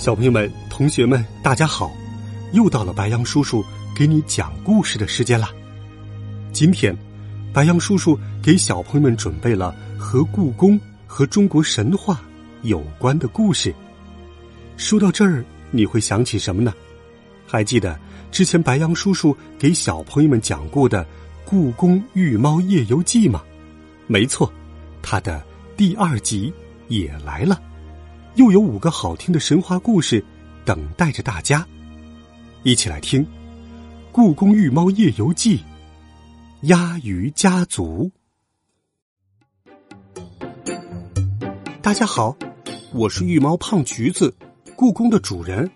小朋友们、同学们，大家好！又到了白杨叔叔给你讲故事的时间了。今天，白杨叔叔给小朋友们准备了和故宫和中国神话有关的故事。说到这儿，你会想起什么呢？还记得之前白杨叔叔给小朋友们讲过的《故宫御猫夜游记》吗？没错，它的第二集也来了。又有五个好听的神话故事等待着大家，一起来听《故宫御猫夜游记》。鸭鱼家族，大家好，我是御猫胖橘子，故宫的主人。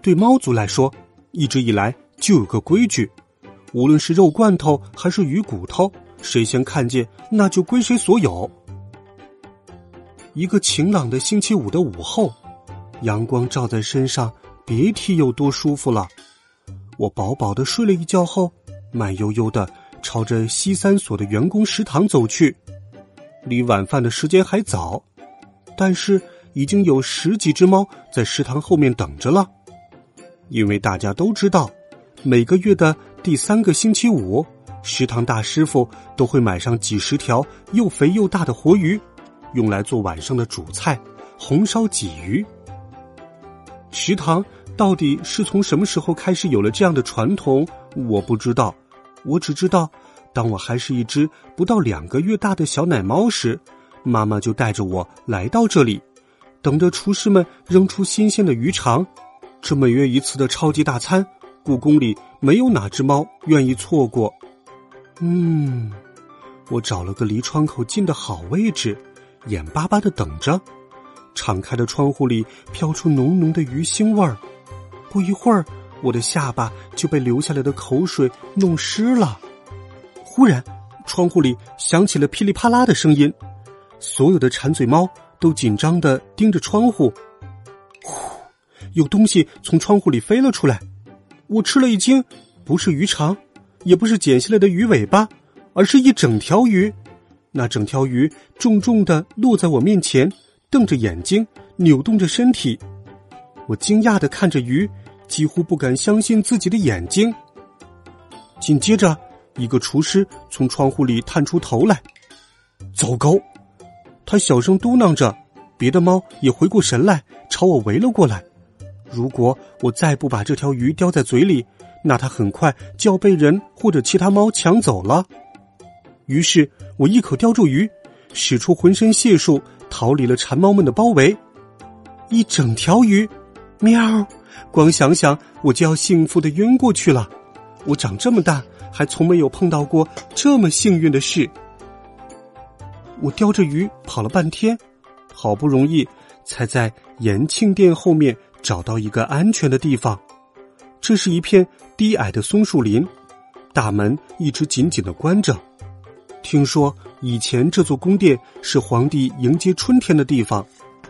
对猫族来说，一直以来就有个规矩：无论是肉罐头还是鱼骨头，谁先看见，那就归谁所有。一个晴朗的星期五的午后，阳光照在身上，别提有多舒服了。我饱饱的睡了一觉后，慢悠悠的朝着西三所的员工食堂走去。离晚饭的时间还早，但是已经有十几只猫在食堂后面等着了。因为大家都知道，每个月的第三个星期五，食堂大师傅都会买上几十条又肥又大的活鱼。用来做晚上的主菜，红烧鲫鱼。食堂到底是从什么时候开始有了这样的传统？我不知道。我只知道，当我还是一只不到两个月大的小奶猫时，妈妈就带着我来到这里，等着厨师们扔出新鲜的鱼肠。这每月一次的超级大餐，故宫里没有哪只猫愿意错过。嗯，我找了个离窗口近的好位置。眼巴巴的等着，敞开的窗户里飘出浓浓的鱼腥味儿。不一会儿，我的下巴就被流下来的口水弄湿了。忽然，窗户里响起了噼里啪啦的声音，所有的馋嘴猫都紧张的盯着窗户。呼，有东西从窗户里飞了出来，我吃了一惊，不是鱼肠，也不是剪下来的鱼尾巴，而是一整条鱼。那整条鱼重重的落在我面前，瞪着眼睛，扭动着身体。我惊讶的看着鱼，几乎不敢相信自己的眼睛。紧接着，一个厨师从窗户里探出头来。糟糕！他小声嘟囔着，别的猫也回过神来，朝我围了过来。如果我再不把这条鱼叼在嘴里，那它很快就要被人或者其他猫抢走了。于是我一口叼住鱼，使出浑身解数逃离了馋猫们的包围。一整条鱼，喵！光想想我就要幸福的晕过去了。我长这么大还从没有碰到过这么幸运的事。我叼着鱼跑了半天，好不容易才在延庆殿后面找到一个安全的地方。这是一片低矮的松树林，大门一直紧紧的关着。听说以前这座宫殿是皇帝迎接春天的地方，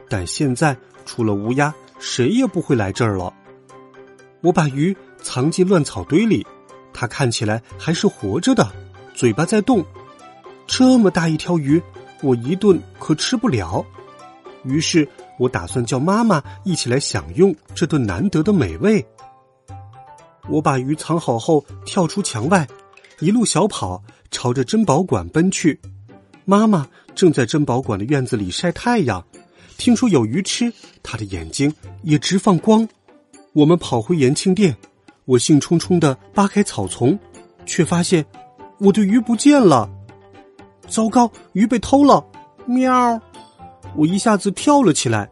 但现在除了乌鸦，谁也不会来这儿了。我把鱼藏进乱草堆里，它看起来还是活着的，嘴巴在动。这么大一条鱼，我一顿可吃不了。于是我打算叫妈妈一起来享用这顿难得的美味。我把鱼藏好后，跳出墙外，一路小跑。朝着珍宝馆奔去，妈妈正在珍宝馆的院子里晒太阳，听说有鱼吃，她的眼睛也直放光。我们跑回延庆殿，我兴冲冲的扒开草丛，却发现我的鱼不见了。糟糕，鱼被偷了！喵！我一下子跳了起来，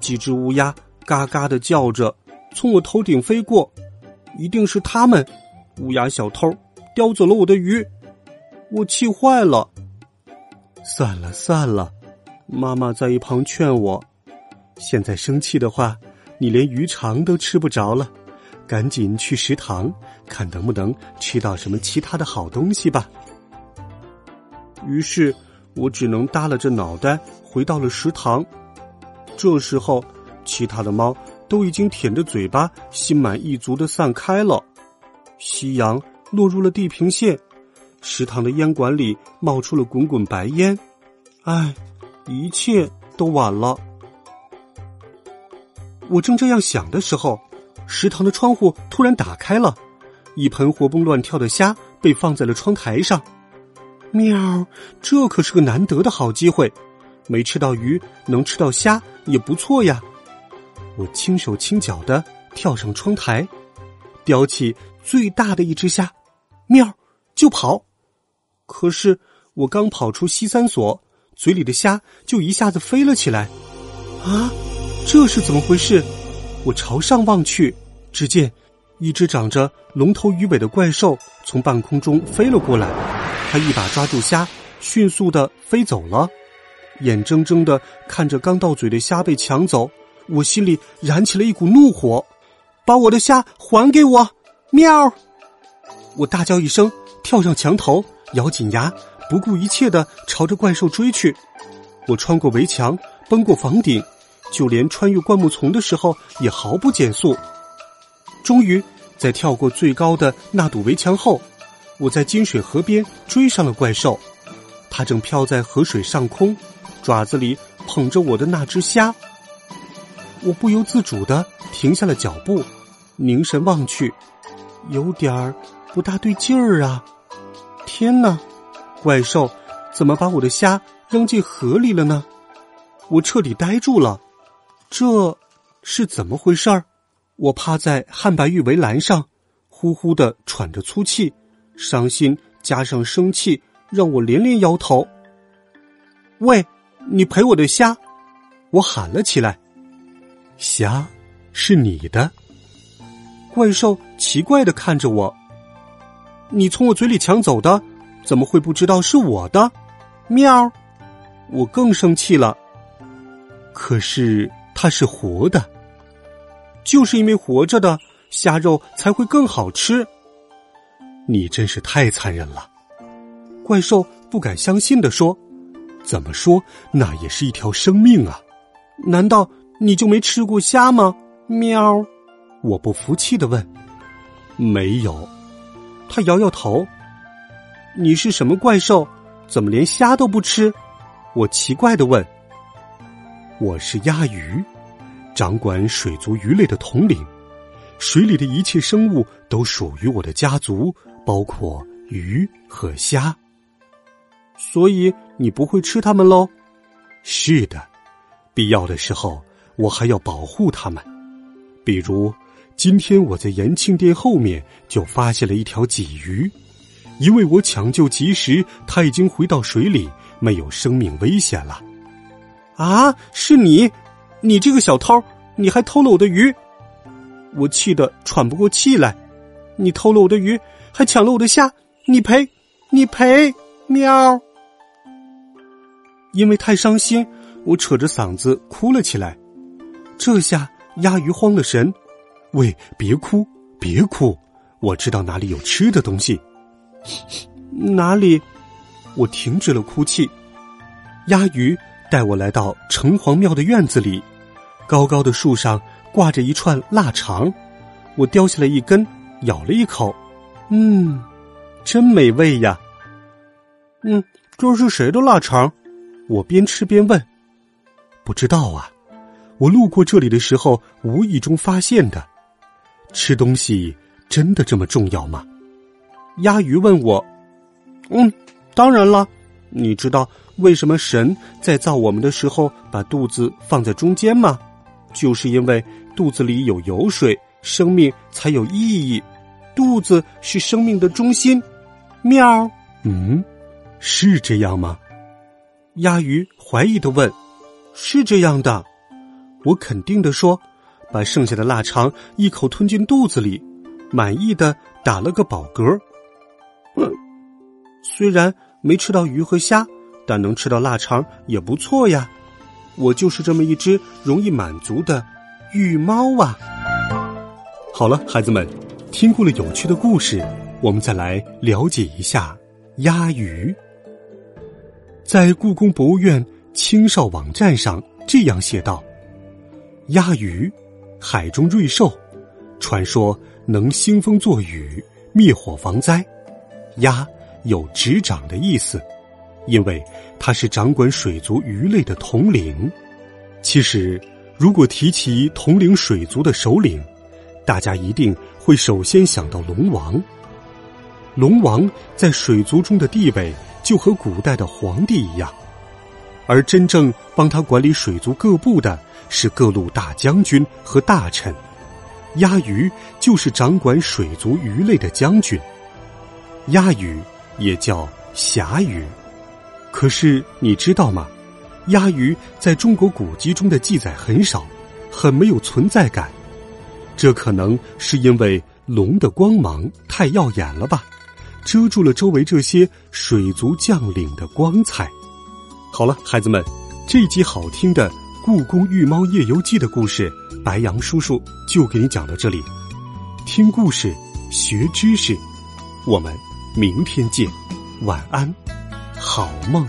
几只乌鸦嘎嘎的叫着，从我头顶飞过，一定是他们，乌鸦小偷叼走了我的鱼。我气坏了。算了算了，妈妈在一旁劝我：“现在生气的话，你连鱼肠都吃不着了，赶紧去食堂看能不能吃到什么其他的好东西吧。于是，我只能耷拉着脑袋回到了食堂。这时候，其他的猫都已经舔着嘴巴，心满意足的散开了。夕阳落入了地平线，食堂的烟管里冒出了滚滚白烟。唉，一切都晚了。我正这样想的时候，食堂的窗户突然打开了，一盆活蹦乱跳的虾被放在了窗台上。喵，这可是个难得的好机会，没吃到鱼，能吃到虾也不错呀。我轻手轻脚的跳上窗台，叼起最大的一只虾，喵就跑。可是我刚跑出西三所，嘴里的虾就一下子飞了起来。啊，这是怎么回事？我朝上望去，只见一只长着龙头鱼尾的怪兽从半空中飞了过来。他一把抓住虾，迅速的飞走了，眼睁睁的看着刚到嘴的虾被抢走，我心里燃起了一股怒火，把我的虾还给我！喵！我大叫一声，跳上墙头，咬紧牙，不顾一切的朝着怪兽追去。我穿过围墙，奔过房顶，就连穿越灌木丛的时候也毫不减速。终于，在跳过最高的那堵围墙后。我在金水河边追上了怪兽，它正飘在河水上空，爪子里捧着我的那只虾。我不由自主的停下了脚步，凝神望去，有点儿不大对劲儿啊！天哪，怪兽怎么把我的虾扔进河里了呢？我彻底呆住了，这是怎么回事儿？我趴在汉白玉围栏上，呼呼的喘着粗气。伤心加上生气，让我连连摇头。喂，你赔我的虾！我喊了起来。虾是你的。怪兽奇怪的看着我。你从我嘴里抢走的，怎么会不知道是我的？喵！我更生气了。可是它是活的，就是因为活着的虾肉才会更好吃。你真是太残忍了，怪兽不敢相信的说：“怎么说，那也是一条生命啊！难道你就没吃过虾吗？”喵，我不服气的问：“没有。”他摇摇头。你是什么怪兽？怎么连虾都不吃？我奇怪的问。我是鸭鱼，掌管水族鱼类的统领，水里的一切生物都属于我的家族。包括鱼和虾，所以你不会吃它们喽？是的，必要的时候我还要保护它们。比如今天我在延庆殿后面就发现了一条鲫鱼，因为我抢救及时，它已经回到水里，没有生命危险了。啊，是你，你这个小偷，你还偷了我的鱼！我气得喘不过气来，你偷了我的鱼！还抢了我的虾，你赔，你赔！喵！因为太伤心，我扯着嗓子哭了起来。这下鸭鱼慌了神。喂，别哭，别哭，我知道哪里有吃的东西。哪里？我停止了哭泣。鸭鱼带我来到城隍庙的院子里，高高的树上挂着一串腊肠，我叼下来一根，咬了一口。嗯，真美味呀。嗯，这是谁的腊肠？我边吃边问。不知道啊，我路过这里的时候无意中发现的。吃东西真的这么重要吗？鸭鱼问我。嗯，当然了。你知道为什么神在造我们的时候把肚子放在中间吗？就是因为肚子里有油水，生命才有意义。肚子是生命的中心，喵。嗯，是这样吗？鸭鱼怀疑的问。是这样的，我肯定的说，把剩下的腊肠一口吞进肚子里，满意的打了个饱嗝。嗯，虽然没吃到鱼和虾，但能吃到腊肠也不错呀。我就是这么一只容易满足的玉猫啊！好了，孩子们，听过了有趣的故事，我们再来了解一下鸭鱼。在故宫博物院青少网站上这样写道：“鸭鱼，海中瑞兽，传说能兴风作雨、灭火防灾。鸭有执掌的意思，因为它是掌管水族鱼类的统领。其实。”如果提起统领水族的首领，大家一定会首先想到龙王。龙王在水族中的地位就和古代的皇帝一样，而真正帮他管理水族各部的是各路大将军和大臣。鸭鱼就是掌管水族鱼类的将军，鸭鱼也叫侠鱼。可是你知道吗？鸭鱼在中国古籍中的记载很少，很没有存在感。这可能是因为龙的光芒太耀眼了吧，遮住了周围这些水族将领的光彩。好了，孩子们，这集好听的《故宫御猫夜游记》的故事，白杨叔叔就给你讲到这里。听故事，学知识，我们明天见，晚安，好梦。